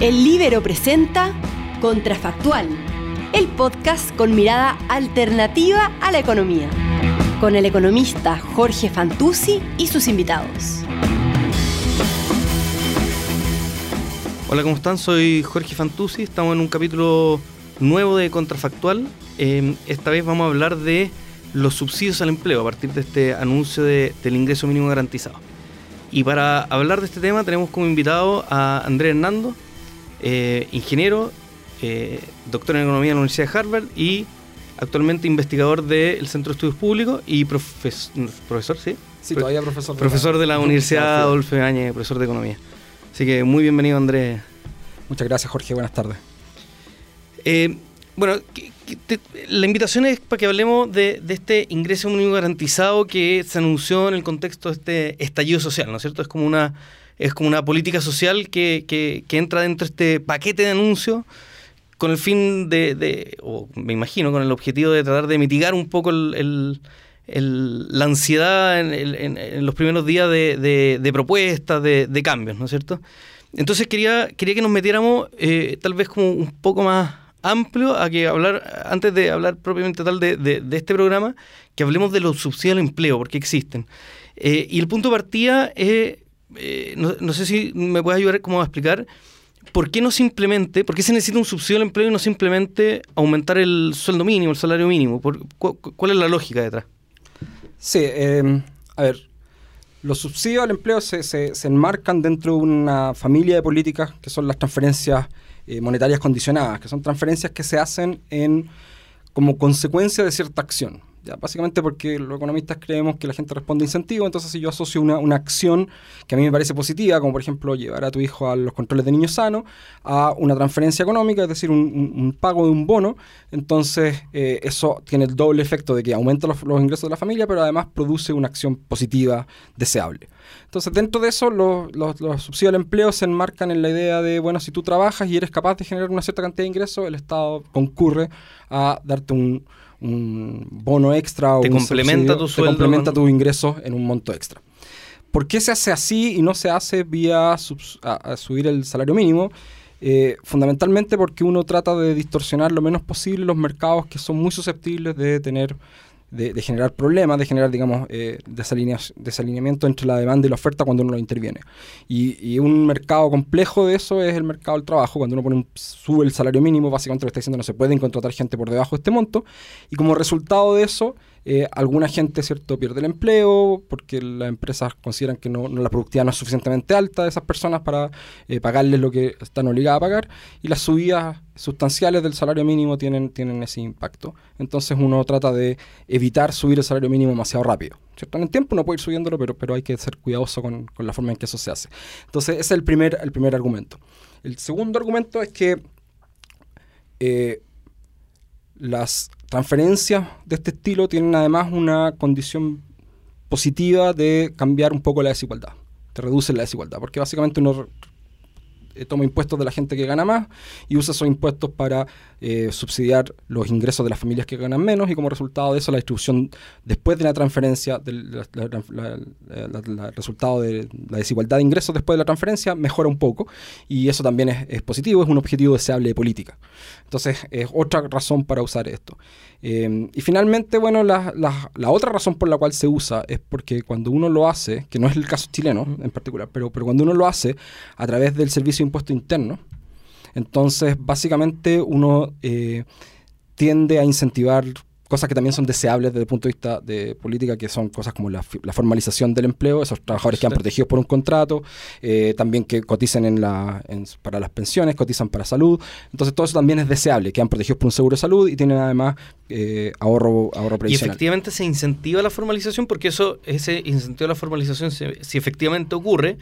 El Libero presenta Contrafactual, el podcast con mirada alternativa a la economía, con el economista Jorge Fantuzzi y sus invitados. Hola, ¿cómo están? Soy Jorge Fantuzzi, estamos en un capítulo nuevo de Contrafactual. Eh, esta vez vamos a hablar de los subsidios al empleo a partir de este anuncio de, del ingreso mínimo garantizado. Y para hablar de este tema tenemos como invitado a Andrés Hernando, eh, ingeniero, eh, doctor en economía en la Universidad de Harvard y actualmente investigador del Centro de Estudios Públicos y profesor, ¿sí? Sí, todavía profesor. De profesor de la Universidad Adolfo Ibáñez, profesor de economía. Así que muy bienvenido Andrés. Muchas gracias Jorge, buenas tardes. Eh, bueno, la invitación es para que hablemos de, este ingreso mínimo garantizado que se anunció en el contexto de este estallido social, ¿no es cierto? Es como una, es como una política social que, entra dentro de este paquete de anuncios con el fin de, o me imagino, con el objetivo de tratar de mitigar un poco la ansiedad en, los primeros días de, propuestas, de, cambios, ¿no es cierto? Entonces quería, quería que nos metiéramos eh, tal vez como un poco más amplio a que hablar, antes de hablar propiamente tal de, de, este programa, que hablemos de los subsidios al empleo, porque existen. Eh, y el punto de partida es, eh, no, sé si me puedes ayudar como a explicar, ¿por qué no simplemente, por qué se necesita un subsidio al empleo y no simplemente aumentar el sueldo mínimo, el salario mínimo? ¿Cuál es la lógica detrás? Sí, em, a ver, los subsidios al empleo se, se, se enmarcan dentro de una familia de políticas que son las transferencias eh, monetarias condicionadas, que son transferencias que se hacen en, como consecuencia de cierta acción. Ya, básicamente porque los economistas creemos que la gente responde a incentivo, entonces si yo asocio una, una, acción que a mí me parece positiva, como por ejemplo llevar a tu hijo a los controles de niños sanos, a una transferencia económica, es decir, un, pago de un bono, entonces eh, eso tiene el doble efecto de que aumenta los, ingresos de la familia, pero además produce una acción positiva deseable. Entonces, dentro de eso, los, los, subsidios al empleo se enmarcan en la idea de, bueno, si tú trabajas y eres capaz de generar una cierta cantidad de ingresos, el Estado concurre a darte un un bono extra o te complementa tu sueldo, te complementa tus ingresos en un monto extra. ¿Por qué se hace así y no se hace vía subir el salario mínimo? Eh, fundamentalmente porque uno trata de distorsionar lo menos posible los mercados que son muy susceptibles de tener de, generar problemas, de generar, digamos, eh, desalineamiento entre la demanda y la oferta cuando uno lo interviene. Y, un mercado complejo de eso es el mercado del trabajo. Cuando uno pone sube el salario mínimo, básicamente lo está diciendo no se pueden contratar gente por debajo de este monto. Y como resultado de eso, eh, alguna gente cierto pierde el empleo porque las empresas consideran que no, la productividad no es suficientemente alta de esas personas para eh, pagarles lo que están obligadas a pagar y las subidas sustanciales del salario mínimo tienen, tienen ese impacto. Entonces uno trata de evitar subir el salario mínimo demasiado rápido. ¿cierto? En el tiempo uno puede ir subiéndolo, pero, pero hay que ser cuidadoso con, con la forma en que eso se hace. Entonces ese es el primer, el primer argumento. El segundo argumento es que eh, las transferencias de este estilo tienen además una condición positiva de cambiar un poco la desigualdad. Te reduce la desigualdad, porque básicamente uno toma impuestos de la gente que gana más y usa esos impuestos para eh, subsidiar los ingresos de las familias que ganan menos y como resultado de eso la distribución después de la transferencia, del resultado de la desigualdad de ingresos después de la transferencia mejora un poco y eso también es, positivo, es un objetivo deseable de política. Entonces es otra razón para usar esto. Eh, y finalmente, bueno, la, la, otra razón por la cual se usa es porque cuando uno lo hace, que no es el caso chileno en particular, pero, pero cuando uno lo hace a través del servicio impuesto interno. Entonces, básicamente uno eh, tiende a incentivar cosas que también son deseables desde el punto de vista de política, que son cosas como la, formalización del empleo, esos trabajadores que han protegidos por un contrato, eh, también que cotizan en la, para las pensiones, cotizan para salud. Entonces todo eso también es deseable, que han protegidos por un seguro de salud y tienen además eh, ahorro, ahorro previsional. Y efectivamente se incentiva la formalización porque eso, ese incentivo a la formalización, si efectivamente ocurre,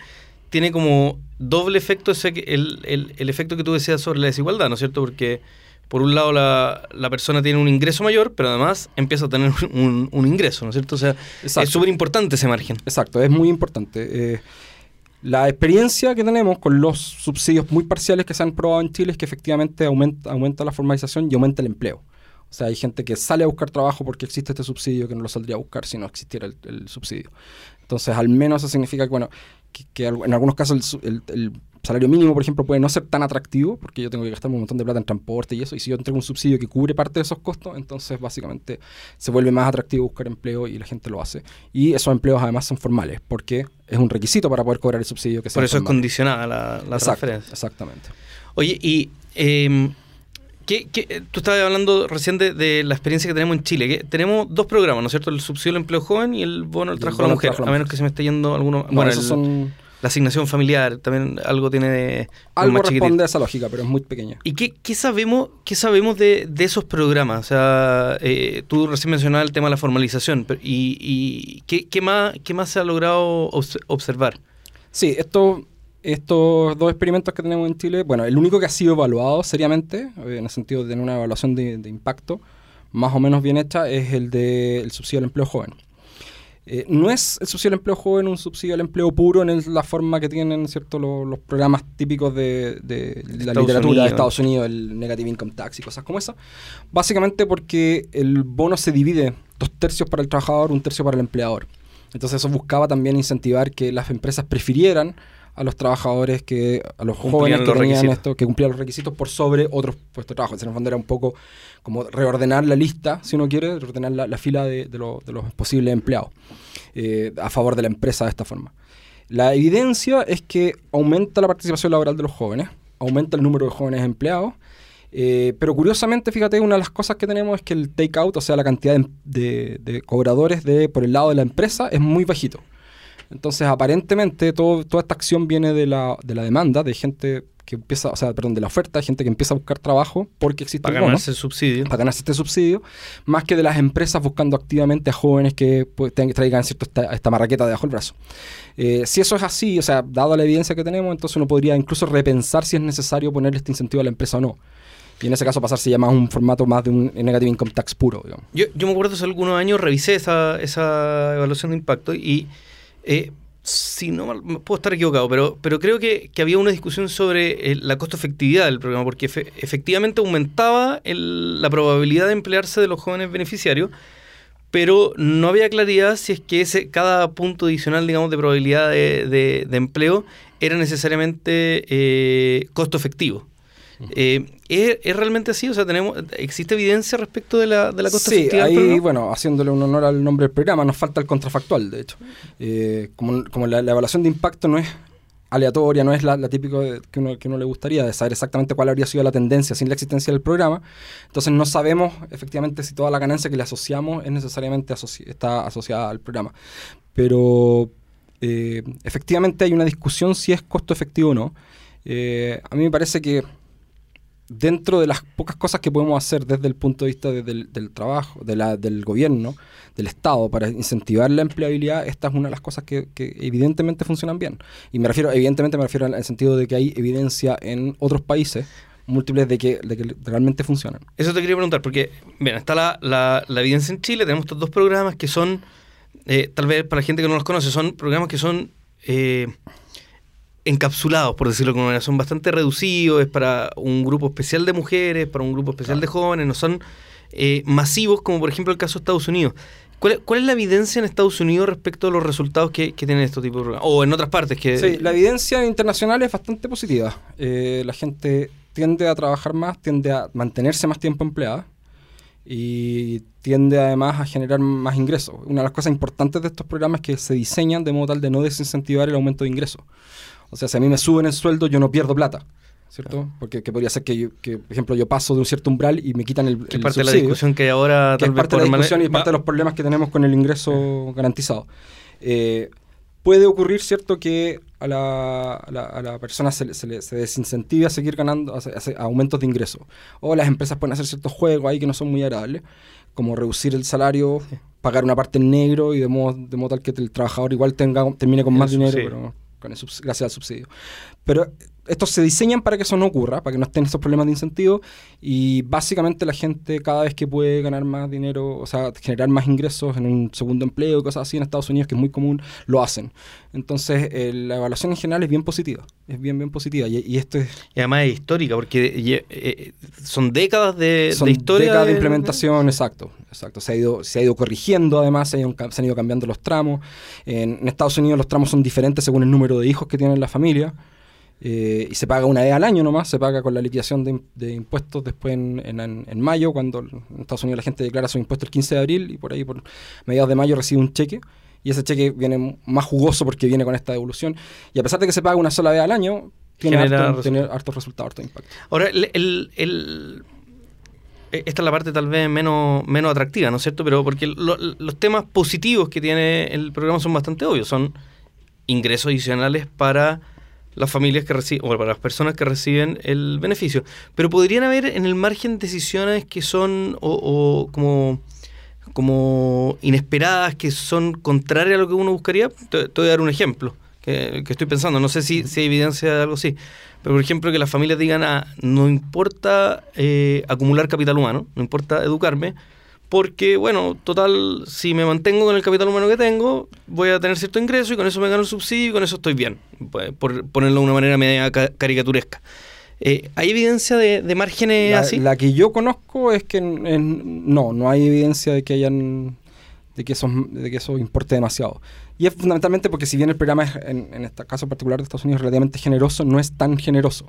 tiene como doble efecto ese, el, el, el, efecto que tú decías sobre la desigualdad, ¿no es cierto? Porque por un lado la, la persona tiene un ingreso mayor, pero además empieza a tener un, un ingreso, ¿no es cierto? O sea, es súper importante ese margen. Exacto, es muy importante. Eh, la experiencia que tenemos con los subsidios muy parciales que se han probado en Chile es que efectivamente aumenta, aumenta la formalización y aumenta el empleo. O sea, hay gente que sale a buscar trabajo porque existe este subsidio que no lo saldría a buscar si no existiera el, el subsidio. Entonces, al menos eso significa que, bueno, que, en algunos casos el, salario mínimo, por ejemplo, puede no ser tan atractivo, porque yo tengo que gastar un montón de plata en transporte y eso, y si yo entrego un subsidio que cubre parte de esos costos, entonces básicamente se vuelve más atractivo buscar empleo y la gente lo hace. Y esos empleos además son formales, porque es un requisito para poder cobrar el subsidio que Por eso es condicionada la, la transferencia. Exactamente. Oye, y... Em, ¿Qué, tú estabas hablando recién de, la experiencia que tenemos en Chile. tenemos dos programas, ¿no es cierto? El subsidio al empleo joven y el bono al trabajo a la mujer. A menos que se me esté yendo alguno. bueno, esos son la asignación familiar también algo tiene de, algo responde a esa lógica pero es muy pequeña. Y qué, qué sabemos qué sabemos de, de, esos programas o sea eh, tú recién mencionabas el tema de la formalización y, y ¿qué, qué, más qué más se ha logrado observar sí esto estos dos experimentos que tenemos en Chile, bueno, el único que ha sido evaluado seriamente, eh, en el sentido de tener una evaluación de, impacto más o menos bien hecha, es el del subsidio al empleo joven. Eh, no es el subsidio al empleo joven un subsidio al empleo puro en la forma que tienen cierto los, programas típicos de, la literatura de Estados Unidos, el Negative Income Tax y cosas como eso. Básicamente porque el bono se divide dos tercios para el trabajador, un tercio para el empleador. Entonces eso buscaba también incentivar que las empresas prefirieran a los trabajadores que, a los jóvenes que tenían esto, que cumplían los requisitos por sobre otros puestos de trabajo. En el fondo era un poco como reordenar la lista, si uno quiere, reordenar la, fila de, de, los posibles empleados eh, a favor de la empresa de esta forma. La evidencia es que aumenta la participación laboral de los jóvenes, aumenta el número de jóvenes empleados, eh, pero curiosamente, fíjate, una de las cosas que tenemos es que el take-out, o sea, la cantidad de, de, cobradores de, por el lado de la empresa es muy bajito. Entonces, aparentemente, todo, toda esta acción viene de la, de la demanda, de gente que empieza, o sea, perdón, de la oferta, de gente que empieza a buscar trabajo porque existe para ganarse el subsidio. Para ganarse este subsidio, más que de las empresas buscando activamente a jóvenes que pues, traigan cierto esta, marraqueta debajo del brazo. Eh, si eso es así, o sea, dado la evidencia que tenemos, entonces uno podría incluso repensar si es necesario ponerle este incentivo a la empresa o no. Y en ese caso pasarse ya más a un formato más de un negative income tax puro. Yo, yo me acuerdo hace algunos años revisé esa, esa evaluación de impacto y eh, si no puedo estar equivocado, pero, pero creo que, había una discusión sobre eh, la costo efectividad del programa, porque efectivamente aumentaba la probabilidad de emplearse de los jóvenes beneficiarios, pero no había claridad si es que ese cada punto adicional, digamos, de probabilidad de, empleo era necesariamente eh, costo efectivo. Eh, ¿es, realmente así? O sea, tenemos, ¿existe evidencia respecto de la, de la costa sí, ahí, bueno, haciéndole un honor al nombre del programa, nos falta el contrafactual, de hecho. Eh, como, la, evaluación de impacto no es aleatoria, no es la, típica que uno, que uno le gustaría, de saber exactamente cuál habría sido la tendencia sin la existencia del programa. Entonces no sabemos efectivamente si toda la ganancia que le asociamos es necesariamente está asociada al programa. Pero eh, efectivamente hay una discusión si es costo efectivo o no. a mí me parece que dentro de las pocas cosas que podemos hacer desde el punto de vista del, trabajo, de la, del gobierno, del Estado, para incentivar la empleabilidad, esta es una de las cosas que, evidentemente funcionan bien. Y me refiero, evidentemente me refiero al sentido de que hay evidencia en otros países múltiples de que, de que realmente funcionan. Eso te quería preguntar, porque, bien, está la, la, evidencia en Chile, tenemos estos dos programas que son, eh, tal vez para la gente que no los conoce, son programas que son... Eh, encapsulados, por decirlo de alguna manera. Son bastante reducidos, es para un grupo especial de mujeres, para un grupo especial de jóvenes, no son eh, masivos como por ejemplo el caso de Estados Unidos. ¿Cuál, es la evidencia en Estados Unidos respecto a los resultados que, tienen estos tipos de programas? O en otras partes que... Sí, la evidencia internacional es bastante positiva. Eh, la gente tiende a trabajar más, tiende a mantenerse más tiempo empleada y tiende además a generar más ingresos. Una de las cosas importantes de estos programas es que se diseñan de modo tal de no desincentivar el aumento de ingresos. O sea, si a mí me suben el sueldo, yo no pierdo plata. ¿Cierto? Porque podría ser que, por ejemplo, yo paso de un cierto umbral y me quitan el, que parte de la discusión que ahora que es parte de la discusión y parte de los problemas que tenemos con el ingreso garantizado. Eh, puede ocurrir, ¿cierto?, que a la, a la, persona se, se, se, desincentive a seguir ganando a, aumentos de ingresos. O las empresas pueden hacer ciertos juegos ahí que no son muy agradables, como reducir el salario, pagar una parte en negro y de modo, de modo tal que el trabajador igual tenga, termine con más dinero, pero con gracias al subsidio. Pero estos se diseñan para que eso no ocurra, para que no estén estos problemas de incentivo y básicamente la gente cada vez que puede ganar más dinero, o sea, generar más ingresos en un segundo empleo, cosas así en Estados Unidos, que es muy común, lo hacen. Entonces, eh, la evaluación en general es bien positiva, es bien, bien positiva. Y, esto es... Y además es histórica, porque eh, son décadas de, son historia. Décadas de, implementación, exacto. exacto. Se, ha ido, se ha ido corrigiendo, además, se, han ido cambiando los tramos. En, en Estados Unidos los tramos son diferentes según el número de hijos que tiene la familia. Eh, y se paga una vez al año nomás, se paga con la liquidación de, impuestos después en, mayo, cuando en Estados Unidos la gente declara su impuesto el 15 de abril y por ahí por mediados de mayo recibe un cheque. Y ese cheque viene más jugoso porque viene con esta devolución. Y a pesar de que se paga una sola vez al año, tiene harto, tiene harto resultado, harto impacto. Ahora, el, e, esta es la parte tal vez menos, menos atractiva, ¿no es cierto? Pero porque los temas positivos que tiene el programa son bastante obvios. Son ingresos adicionales para las familias que reciben, o para las personas que reciben el beneficio. Pero podrían haber en el margen decisiones que son o, como, como inesperadas, que son contrarias a lo que uno buscaría. Te, voy a dar un ejemplo que, estoy pensando, no sé si, si, hay evidencia de algo así. Pero por ejemplo que las familias digan, ah, no importa eh, acumular capital humano, no importa educarme, porque, bueno, total, si me mantengo con el capital humano que tengo, voy a tener cierto ingreso y con eso me gano el subsidio y con eso estoy bien, pues, por ponerlo de una manera media caricaturesca. Eh, ¿Hay evidencia de, márgenes así? La que yo conozco es que no, no hay evidencia de que hayan de que eso, de que eso importe demasiado. Y es fundamentalmente porque si bien el programa es, en, en este caso particular de Estados Unidos, relativamente generoso, no es tan generoso.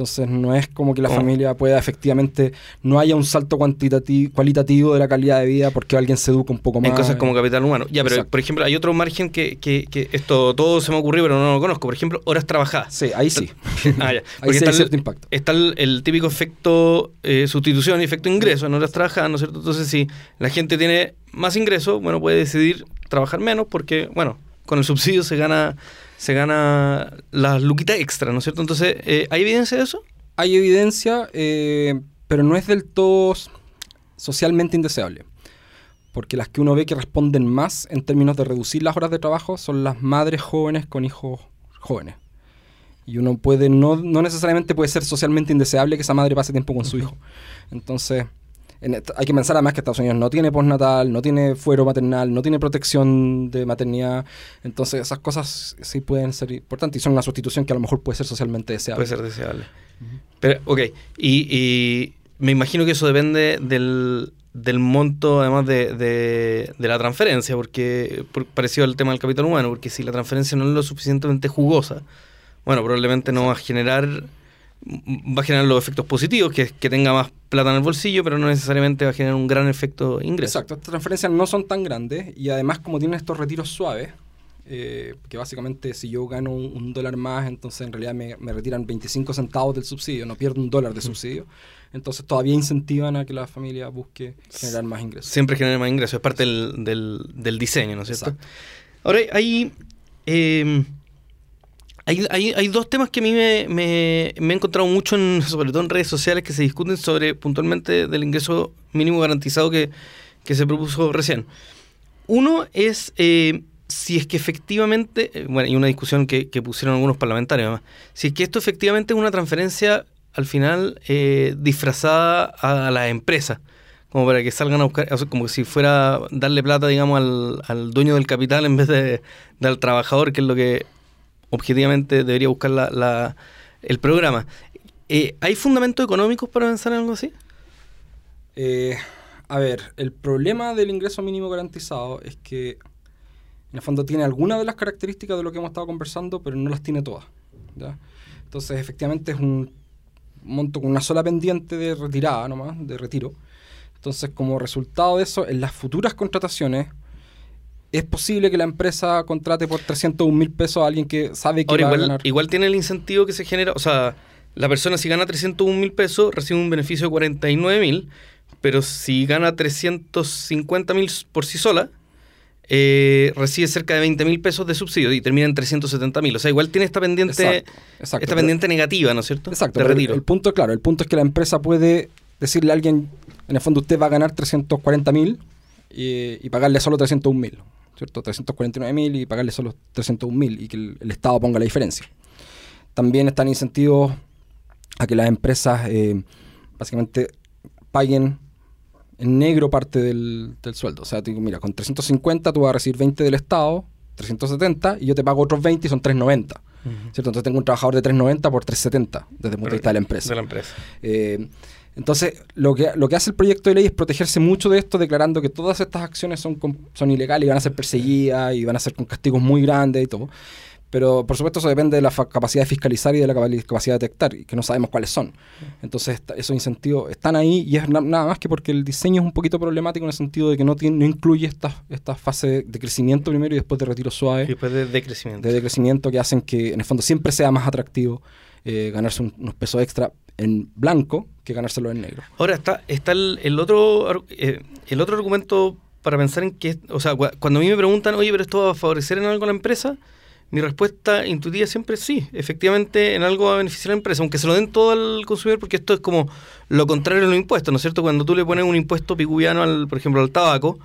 Entonces no es como que la oh. familia pueda efectivamente, no haya un salto cuantitativo, cualitativo de la calidad de vida porque alguien se educa un poco más. En cosas como capital humano. Ya, pero por ejemplo, hay otro margen que, que, que, esto todo se me ocurrió, pero no lo conozco. Por ejemplo, horas trabajadas. Sí, ahí sí. ah, ya. ahí sí hay cierto impacto. Está el, típico efecto eh, sustitución y efecto ingreso en horas trabajadas, ¿no es cierto? Entonces, si la gente tiene más ingreso, bueno, puede decidir trabajar menos porque, bueno, con el subsidio se gana se gana la luquita extra, ¿no es cierto? Entonces, eh, ¿hay evidencia de eso? Hay evidencia, eh, pero no es del todo socialmente indeseable. Porque las que uno ve que responden más en términos de reducir las horas de trabajo son las madres jóvenes con hijos jóvenes. Y uno puede, no, no necesariamente puede ser socialmente indeseable que esa madre pase tiempo con su hijo. Entonces, hay que pensar además que Estados Unidos no tiene postnatal, no tiene fuero maternal, no tiene protección de maternidad. Entonces esas cosas sí pueden ser importantes y son una sustitución que a lo mejor puede ser socialmente deseable. Puede ser deseable. Pero, ok, y, me imagino que eso depende del, monto, además de, la transferencia, porque parecido al tema del capital humano, porque si la transferencia no es lo suficientemente jugosa, bueno, probablemente no va a generar va a generar los efectos positivos, que, que tenga más plata en el bolsillo, pero no necesariamente va a generar un gran efecto ingreso. Exacto, estas transferencias no son tan grandes y además como tienen estos retiros suaves, eh, que básicamente si yo gano un, dólar más, entonces en realidad me, retiran 25 centavos del subsidio, no pierdo un dólar de subsidio, entonces todavía incentivan a que la familia busque generar más ingresos. Siempre genera más ingresos, es parte del, del, diseño, ¿no es cierto? Ahora, hay... Eh, hay, hay, dos temas que a mí me, he encontrado mucho, en, sobre todo en redes sociales, que se discuten sobre puntualmente del ingreso mínimo garantizado que, se propuso recién. Uno es eh, si es que efectivamente, eh, bueno, hay una discusión que, pusieron algunos parlamentarios, si es que esto efectivamente es una transferencia al final eh, disfrazada a la empresa, como para que salgan a buscar, como si fuera darle plata, digamos, al, al dueño del capital en vez de, del trabajador, que es lo que objetivamente debería buscar la, el programa. Eh, ¿Hay fundamentos económicos para pensar en algo así? Eh, a ver, el problema del ingreso mínimo garantizado es que en el fondo tiene algunas de las características de lo que hemos estado conversando, pero no las tiene todas. Entonces, efectivamente es un monto con una sola pendiente de retirada nomás, de retiro. Entonces, como resultado de eso, en las futuras contrataciones es posible que la empresa contrate por 301 mil pesos a alguien que sabe que va igual, a ganar. Igual tiene el incentivo que se genera, o sea, la persona si gana 301 mil pesos recibe un beneficio de 49 mil, pero si gana 350 mil por sí sola, eh, recibe cerca de 20 mil pesos de subsidio y termina en 370 mil. O sea, igual tiene esta pendiente, esta pendiente negativa, ¿no es cierto? Exacto. retiro. El, punto, claro, el punto es que la empresa puede decirle a alguien, en el fondo usted va a ganar 340 mil y, y, pagarle solo 301 mil. ¿Cierto? 349 mil y pagarle solo 301 mil y que el, Estado ponga la diferencia. También están incentivos a que las empresas eh, básicamente paguen en negro parte del, del sueldo. O sea, te digo, mira, con 350 tú vas a recibir 20 del Estado, 370, y yo te pago otros 20 y son 390. ¿Cierto? Entonces tengo un trabajador de 390 por 370 desde el punto de vista de la empresa. De la empresa. Eh, entonces, lo que, lo que hace el proyecto de ley es protegerse mucho de esto, declarando que todas estas acciones son, son ilegales y van a ser perseguidas y van a ser con castigos muy grandes y todo. Pero, por supuesto, eso depende de la capacidad de fiscalizar y de la capa- capacidad de detectar, y que no sabemos cuáles son. Entonces, esta- esos incentivos están ahí y es na- nada más que porque el diseño es un poquito problemático en el sentido de que no, tiene, no incluye estas esta fase de crecimiento primero y después de retiro suave Y después de decrecimiento. de decrecimiento que hacen que en el fondo siempre sea más atractivo eh, ganarse un- unos pesos extra en blanco que ganárselo en negro. Ahora está, está el, otro eh, el otro argumento para pensar en que, o sea, cua- cuando a mí me preguntan, oye, pero esto va a favorecer en algo a la empresa, mi respuesta intuitiva siempre es sí, efectivamente en algo va a beneficiar a la empresa, aunque se lo den todo al consumidor, porque esto es como lo contrario de los impuestos, ¿no es cierto? Cuando tú le pones un impuesto picubiano, al, por ejemplo, al tabaco,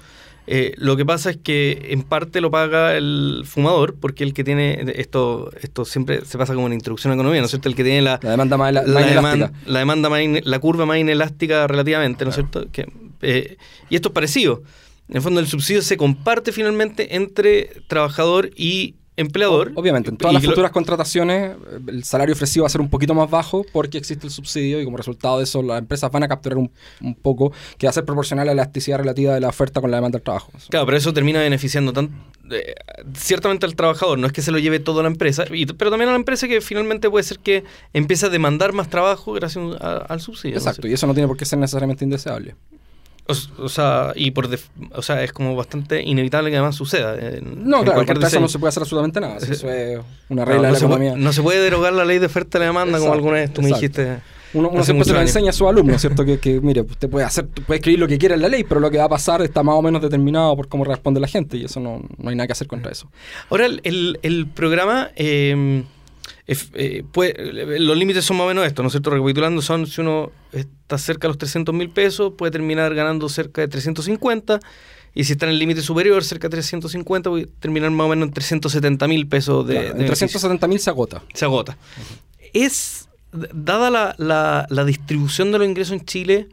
eh, lo que pasa es que en parte lo paga el fumador, porque el que tiene, esto esto siempre se pasa como en introducción a economía, ¿no es cierto? El que tiene la, La demanda más, la, la, más deman- inelástica. la demanda más la curva más inelástica relativamente, ¿no es cierto? Que, eh, y esto es parecido. En el fondo, el subsidio se comparte finalmente entre trabajador y empleador. Obviamente, en todas las lo- futuras contrataciones el salario ofrecido va a ser un poquito más bajo porque existe el subsidio y como resultado de eso las empresas van a capturar un, un poco que va a ser proporcional a la elasticidad relativa de la oferta con la demanda del trabajo. Claro, pero eso termina beneficiando tan, eh, ciertamente al trabajador, no es que se lo lleve todo a la empresa, y- pero también a la empresa que finalmente puede ser que empiece a demandar más trabajo gracias a- al subsidio. ¿no? Exacto, y eso no tiene por qué ser necesariamente indeseable. O, o sea, y por def- o sea, es como bastante inevitable que además suceda. en- No, en claro, cualquier eso no se puede hacer absolutamente nada. si Eso es una regla no de la economía. puede, no se puede derogar la ley de oferta y la demanda como alguna vez tú me dijiste. Uno, siempre se lo enseña a sus alumnos, ¿cierto? Que, que, mire, usted puede hacer, puede escribir lo que quiera en la ley, pero lo que va a pasar está más o menos determinado por cómo responde la gente y eso no, no hay nada que hacer contra eso. Ahora, el, el- el programa, eh, eh, puede- los límites son más o menos estos, ¿no es cierto? Recapitulando, son si uno está cerca de los 300 mil pesos, puede terminar ganando cerca de 350. Y si está en el límite superior, cerca de 350, puede terminar más o menos en 370 mil pesos de, Claro, de en beneficio. 370 mil se agota. se agota. Es, dada la, la- la distribución de los ingresos en Chile,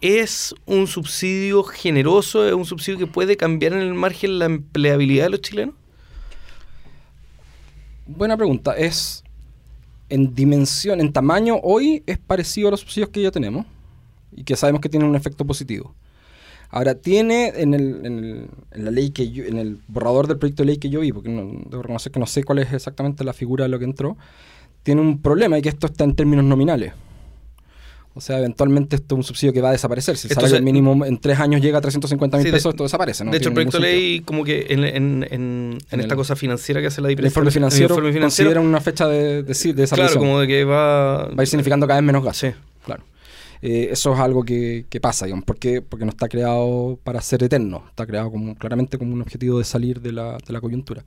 ¿es un subsidio generoso? ¿Es un subsidio que puede cambiar en el margen la empleabilidad de los chilenos? Buena pregunta. Es en dimensión, en tamaño, hoy es parecido a los subsidios que ya tenemos y que sabemos que tienen un efecto positivo. Ahora, tiene en, el, la ley que en el borrador del proyecto de ley que yo vi, porque no, debo reconocer que no sé cuál es exactamente la figura de lo que entró, tiene un problema y que esto está en términos nominales. O sea, eventualmente esto es un subsidio que va a desaparecer. Si el Entonces- salario mínimo en tres años llega a 350 mil Sí, pesos, esto desaparece. ¿no? de hecho, el proyecto de ley, como que en, en- en- esta el- cosa financiera que hace la El diferencia. informe financiero, el informe financiero, considera una fecha de, de, de claro, como de que va. va a ir significando cada vez menos gasto. Sí. Claro. Eh, eso es algo que, que pasa, digamos. ¿Por qué? Porque no está creado para ser eterno. Está creado como, claramente como un objetivo de salir de la, de la coyuntura.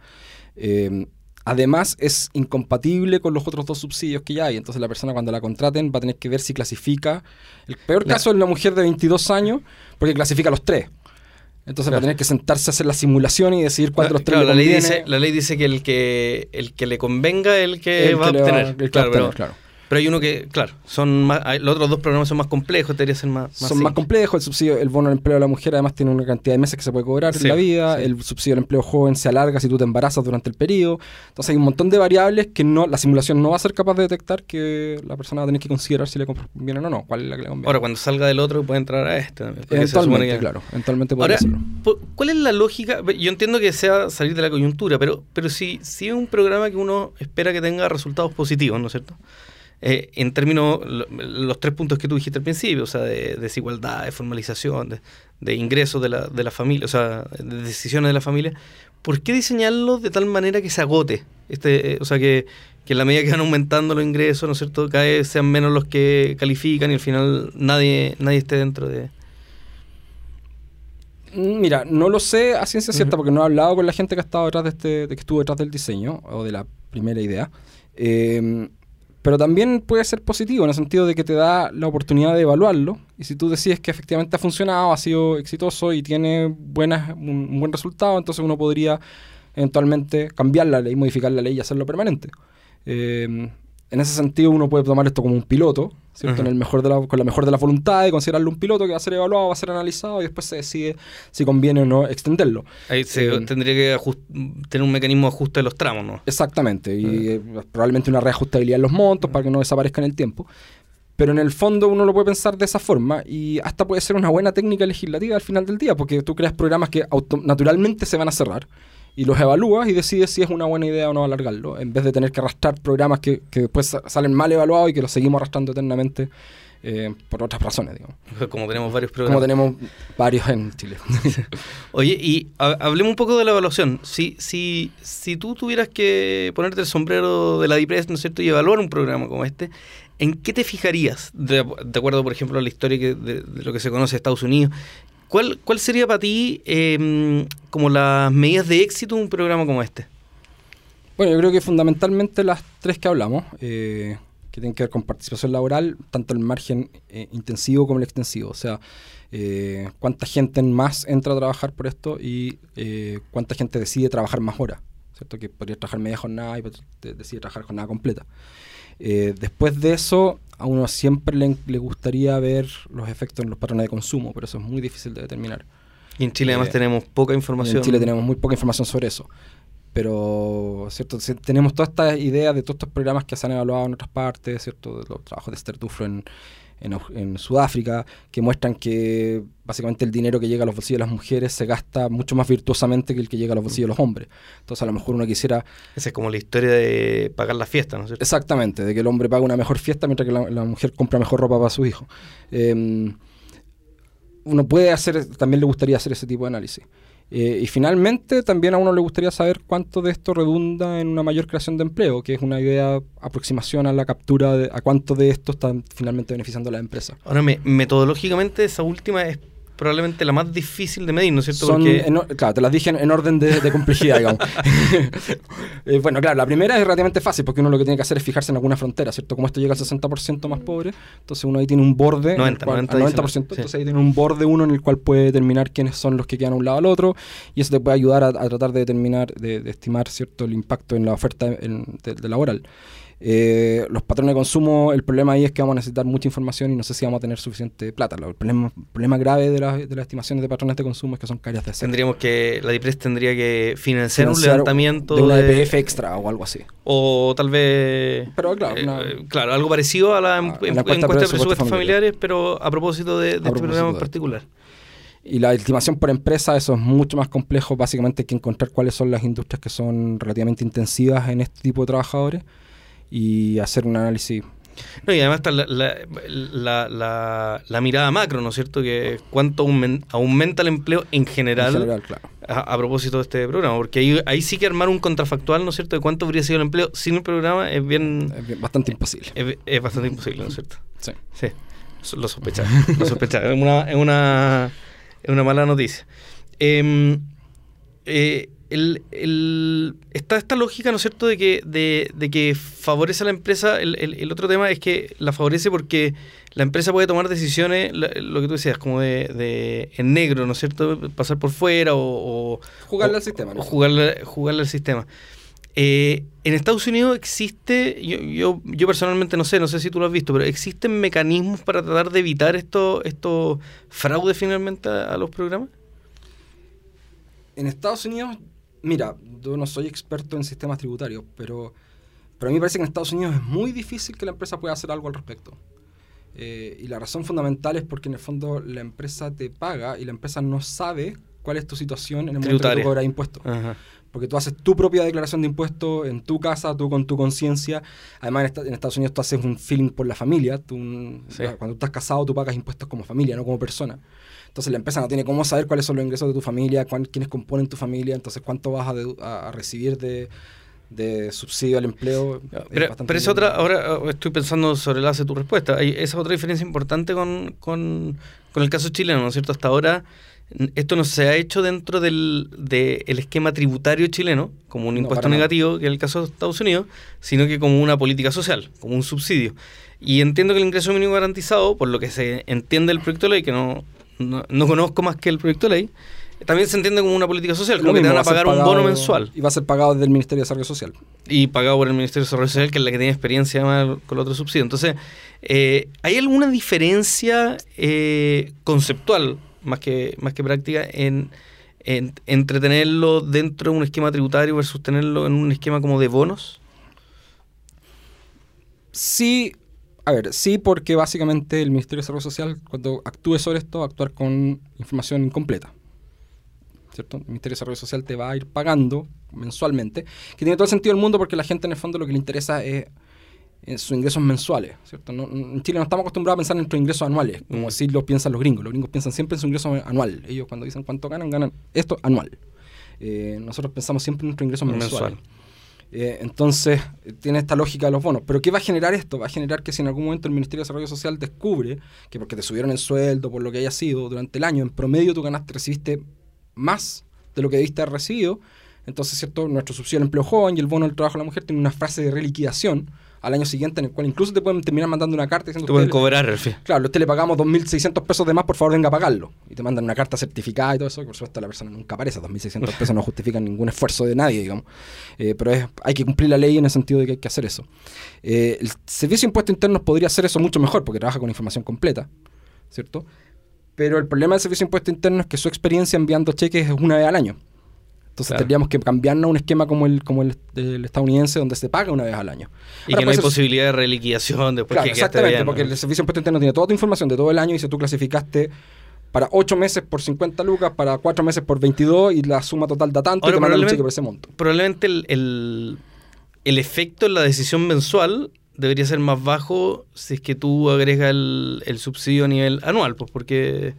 Eh, además, es incompatible con los otros dos subsidios que ya hay. Entonces, la persona cuando la contraten va a tener que ver si clasifica. El peor caso es la mujer de 22 años, porque clasifica los tres. Entonces va a tener que sentarse a hacer la simulación y decidir cuál de los tres Claro, le la, ley dice, la ley dice que el que el que le convenga es el que el va a obtener. claro, pero, hay uno que, claro, son más, hay- los otros dos programas son más complejos, debería ser más, más son más complejos. El subsidio, el bono de empleo de la mujer además tiene una cantidad de meses que se puede cobrar Sí, en la vida. sí. El subsidio del empleo joven se alarga si tú te embarazas durante el periodo. Entonces hay un montón de variables que no la simulación no va a ser capaz de detectar que la persona va a tener que considerar si le conviene o no, cuál es la que le conviene. Ahora, cuando salga del otro, puede entrar a este eventualmente, que- claro. Eventualmente Ahora, hacerlo. ¿cuál es la lógica? Yo entiendo que sea salir de la coyuntura, pero, pero si, si es un programa que uno espera que tenga resultados positivos, ¿no es cierto? Eh, en términos, lo- los tres puntos que tú dijiste al principio, o sea, de desigualdad, de formalización, de, de ingresos de la, de la familia, o sea, de decisiones de la familia, ¿por qué diseñarlo de tal manera que se agote? Este, eh, o sea, que, que en la medida que van aumentando los ingresos, ¿no es cierto?, cada vez sean menos los que califican y al final nadie, nadie esté dentro de... Mira, no lo sé a ciencia cierta porque no he hablado con la gente que ha estado detrás de este, de que estuvo detrás del diseño o de la primera idea. Eh, pero también puede ser positivo en el sentido de que te da la oportunidad de evaluarlo. Y si tú decides que efectivamente ha funcionado, ha sido exitoso y tiene buenas, un, buen resultado, entonces uno podría eventualmente cambiar la ley, modificar la ley y hacerlo permanente. Eh, en ese sentido uno puede tomar esto como un piloto, ¿cierto? En el mejor de la, con la mejor de la voluntad de considerarlo un piloto que va a ser evaluado, va a ser analizado y después se decide si conviene o no extenderlo. Ahí se Eh, tendría que tener un mecanismo de ajuste de los tramos, ¿no? Exactamente, y eh, probablemente una reajustabilidad en los montos para que no desaparezca en el tiempo. Pero en el fondo uno lo puede pensar de esa forma y hasta puede ser una buena técnica legislativa al final del día, porque tú creas programas que naturalmente se van a cerrar y los evalúas y decides si es una buena idea o no alargarlo, en vez de tener que arrastrar programas que, que después sa- salen mal evaluados y que los seguimos arrastrando eternamente eh, por otras razones, digamos. Como tenemos varios Como programas. tenemos varios en Chile. Oye, y ha- hablemos un poco de la evaluación. Si, si, si tú tuvieras que ponerte el sombrero de la DIPRES, ¿no es cierto?, y evaluar un programa como este, ¿en qué te fijarías? De, de acuerdo, por ejemplo, a la historia que- de, de lo que se conoce de Estados Unidos. ¿Cuál, cuál sería para ti eh, como las medidas de éxito de un programa como este? Bueno, yo creo que fundamentalmente las tres que hablamos, eh, que tienen que ver con participación laboral, tanto el margen eh, intensivo como el extensivo. O sea, eh, cuánta gente más entra a trabajar por esto y cuánta gente decide trabajar más horas. ¿Cierto? Que podría trabajar media jornada y de- decide trabajar jornada completa. Después de eso, a uno siempre le gustaría ver los efectos en los patrones de consumo, pero eso es muy difícil de determinar. Y en Chile además Eh, tenemos poca información. En Chile tenemos muy poca información sobre eso. Pero, ¿cierto? Tenemos todas estas ideas de todos estos programas que se han evaluado en otras partes, ¿cierto? De los trabajos de Esther Duflo en, en, en Sudáfrica, que muestran que básicamente el dinero que llega a los bolsillos de las mujeres se gasta mucho más virtuosamente que el que llega a los bolsillos de los hombres. Entonces, a lo mejor uno quisiera Esa es como la historia de pagar la fiesta, ¿no es cierto? Exactamente, de que el hombre paga una mejor fiesta mientras que la, la mujer compra mejor ropa para su hijo. Eh, uno puede hacer, también le gustaría hacer ese tipo de análisis. Eh, y finalmente, también a uno le gustaría saber cuánto de esto redunda en una mayor creación de empleo, que es una idea, aproximación a la captura de a cuánto de esto están finalmente beneficiando a la empresa. Ahora, me- metodológicamente, esa última es probablemente la más difícil de medir, ¿no es cierto? Son Porque- en claro, te las dije en, en orden de, de complejidad, digamos. Eh, bueno, claro, la primera es relativamente fácil porque uno lo que tiene que hacer es fijarse en alguna frontera, ¿cierto? Como esto llega al 60% más pobre, entonces uno ahí tiene un borde. en el 90, cual- 90 al dice, 90%, sí. entonces ahí tiene un borde uno en el cual puede determinar quiénes son los que quedan a un lado al otro y eso te puede ayudar a, a tratar de determinar, de, de estimar, ¿cierto? El impacto en la oferta en- de, de laboral. Eh, los patrones de consumo, el problema ahí es que vamos a necesitar mucha información y no sé si vamos a tener suficiente plata. El problema, el problema grave de, la- de las estimaciones de patrones de consumo es que son caras de hacer. Tendríamos que, la DIPRES tendría que financiar, un levantamiento de una de- EPF extra o algo así. o tal vez Pero, claro, eh, una- eh, claro, algo parecido a la, A en- la en- encuesta encuesta de presupuestos familiares, pero a propósito de, de este propósito programa en particular. Y la estimación por empresa, eso es mucho más complejo. Básicamente hay que encontrar cuáles son las industrias que son relativamente intensivas en este tipo de trabajadores y hacer un análisis. No, y además está la, la, la- la- la mirada macro, ¿no es cierto? Que cuánto aumen- aumenta el empleo en general, En general, claro. a, a propósito de este programa, porque ahí, ahí sí que armar un contrafactual, ¿no es cierto?, de cuánto habría sido el empleo sin el programa es bien... Es bien- bastante imposible. Es, es bastante imposible, ¿no es cierto? Sí. Sí, lo sospechaba. lo sospechaba. Es una, es una, es una mala noticia. Em, eh, el- el- está esta lógica, ¿no es cierto?, de que, de, de que favorece a la empresa. El, otro tema es que la favorece porque la empresa puede tomar decisiones, lo que tú decías, como de, de en negro, ¿no es cierto?, pasar por fuera o, o- Jugarle o- al sistema, ¿no? o jugarle, jugarle al sistema. Eh, en Estados Unidos existe, yo, yo, yo personalmente no sé, no sé si tú lo has visto, pero existen mecanismos para tratar de evitar estos esto fraudes finalmente a, a los programas. En Estados Unidos, mira, yo no soy experto en sistemas tributarios, pero, pero a mí me parece que en Estados Unidos es muy difícil que la empresa pueda hacer algo al respecto. Eh, y la razón fundamental es porque en el fondo la empresa te paga y la empresa no sabe cuál es tu situación en el momento que Tributaria. tú cobras impuestos. Ajá. Porque tú haces tu propia declaración de impuestos en tu casa, tú con tu conciencia. Además, en, esta- en Estados Unidos tú haces un feeling por la familia. Tú, Sí. Cuando tú estás casado, tú pagas impuestos como familia, no como persona. Entonces, la empresa no tiene cómo saber cuáles son los ingresos de tu familia, cuán- quiénes componen tu familia, entonces cuánto vas a, dedu- a- a recibir de, de subsidio al empleo. Pero, es bien. otra, ahora eh, estoy pensando sobre el hace tu respuesta. Hay, esa es otra diferencia importante con, con, con el caso chileno, ¿no es cierto? Hasta ahora esto no se ha hecho dentro del, de el esquema tributario chileno, como un No, impuesto nada. negativo, que es el caso de Estados Unidos, sino que como una política social, como un subsidio. Y entiendo que el ingreso mínimo garantizado, por lo que se entiende del proyecto de ley, que no, no, no conozco más que el proyecto de ley, también se entiende como una política social, como que te van a pagar un bono mensual Y va a ser pagado desde el Ministerio de Desarrollo Social. y pagado por el Ministerio de Desarrollo Social, que es la que tiene experiencia además con los otros subsidios. Entonces, eh, ¿hay alguna diferencia eh, conceptual, más que, más que práctica, en, en- entre tenerlo dentro de un esquema tributario versus tenerlo en un esquema como de bonos? Sí, a ver, sí, porque básicamente el Ministerio de Desarrollo Social, cuando actúe sobre esto, va a actuar con información incompleta. ¿Cierto? El Ministerio de Desarrollo Social te va a ir pagando mensualmente, que tiene todo el sentido del mundo porque la gente en el fondo lo que le interesa es, sus ingresos mensuales, ¿cierto? No- en Chile no estamos acostumbrados a pensar en nuestros ingresos anuales, como Mm. así lo piensan los gringos. Los gringos piensan siempre en su ingreso anual. Ellos cuando dicen cuánto ganan, ganan esto anual. Eh, nosotros pensamos siempre en nuestros ingresos Mensual. Eh, entonces, tiene esta lógica de los bonos. Pero ¿qué va a generar esto? Va a generar que si en algún momento el Ministerio de Desarrollo Social descubre que porque te subieron el sueldo, por lo que haya sido, durante el año, en promedio tú ganaste, recibiste más de lo que debiste haber recibido, entonces, ¿cierto? Nuestro subsidio al empleo joven y el bono del trabajo de la mujer tiene una fase de reliquidación al año siguiente en el cual incluso te pueden terminar mandando una carta diciendo Te pueden "Usted le- cobrar, al fin. Claro, a usted le pagamos 2.600 pesos de más, por favor venga a pagarlo. Y te mandan una carta certificada y todo eso, que por supuesto la persona nunca aparece. 2.600 pesos no justifican ningún esfuerzo de nadie, digamos. Eh, pero es- hay que cumplir la ley en el sentido de que hay que hacer eso. Eh, el Servicio de Impuestos Internos podría hacer eso mucho mejor porque trabaja con información completa, ¿cierto? Pero el problema del Servicio de Impuestos Internos es que su experiencia enviando cheques es una vez al año. Entonces Claro. tendríamos que cambiarnos a un esquema como el, como el, estadounidense donde se paga una vez al año. Y Ahora que no hay ser- posibilidad de reliquidación después Claro, que exactamente, bien, porque ¿no? el servicio de impuesto interno tiene toda tu información de todo el año y si tú clasificaste para 8 meses por 50 lucas, para 4 meses por 22 y la suma total da tanto Ahora, y te mandan un cheque por ese monto. probablemente el, el, el efecto en la decisión mensual debería ser más bajo si es que tú agregas el, el subsidio a nivel anual, pues porque,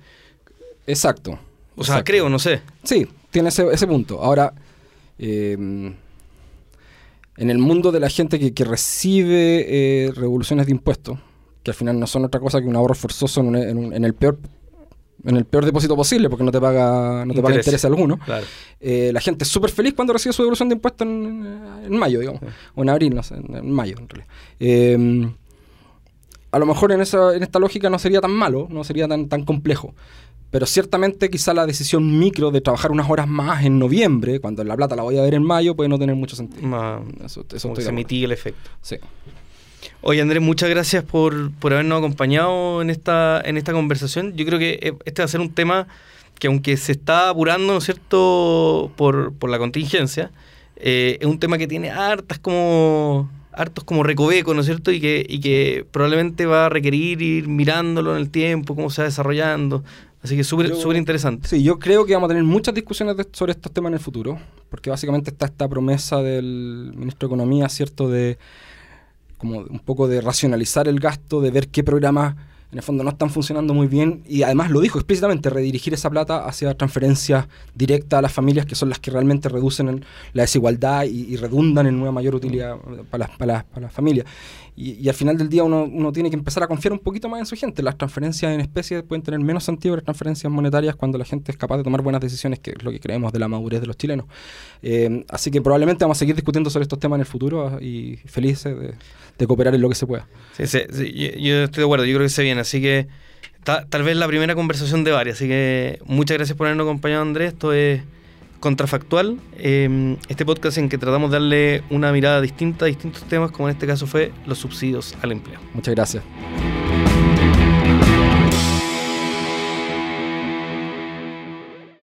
Exacto. o sea, exacto. creo, no sé. Sí, tiene ese, ese punto. Ahora, eh, en el mundo de la gente que, que recibe eh, revoluciones de impuestos, que al final no son otra cosa que un ahorro forzoso en, un- en un- en el peor en el peor depósito posible porque no te paga no te paga Interés. interés alguno Claro. Eh, la gente es súper feliz cuando recibe su devolución de impuestos en, en mayo, digamos. O en abril, no sé, en, en mayo, en realidad. Eh, a lo mejor en, esa, en esta lógica no sería tan malo, no sería tan, tan complejo. Pero ciertamente quizá la decisión micro de trabajar unas horas más en noviembre, cuando la plata la voy a ver en mayo, puede no tener mucho sentido. Más, Eso, eso se el efecto. Sí. Oye, Andrés, muchas gracias por, por habernos acompañado en esta, en esta conversación. Yo creo que eh, este va a ser un tema que, aunque se está apurando, ¿no es cierto?, por, por la contingencia, eh, es un tema que tiene hartas como hartos como recovecos, ¿no es cierto? Y que, y que probablemente va a requerir ir mirándolo en el tiempo, cómo se va desarrollando. Así que súper interesante. Sí, yo creo que vamos a tener muchas discusiones de- sobre estos temas en el futuro, porque básicamente está esta promesa del ministro de Economía, ¿cierto? De como un poco de racionalizar el gasto, de ver qué programas en el fondo no están funcionando muy bien y además lo dijo explícitamente, redirigir esa plata hacia transferencias directas a las familias que son las que realmente reducen la desigualdad y, y redundan en una mayor utilidad para las, para para familias. Y, y al final del día uno, uno tiene que empezar a confiar un poquito más en su gente. Las transferencias en especie pueden tener menos sentido que las transferencias monetarias cuando la gente es capaz de tomar buenas decisiones, que es lo que creemos de la madurez de los chilenos. Eh, así que probablemente vamos a seguir discutiendo sobre estos temas en el futuro y felices de, de cooperar en lo que se pueda. Sí, sí, sí, yo, yo estoy de acuerdo, yo creo que se viene, así que ta- tal vez la primera conversación de varias, así que muchas gracias por habernos acompañado Andrés, esto es Contrafactual, eh, este podcast en que tratamos de darle una mirada distinta a distintos temas, como en este caso fue los subsidios al empleo. Muchas gracias.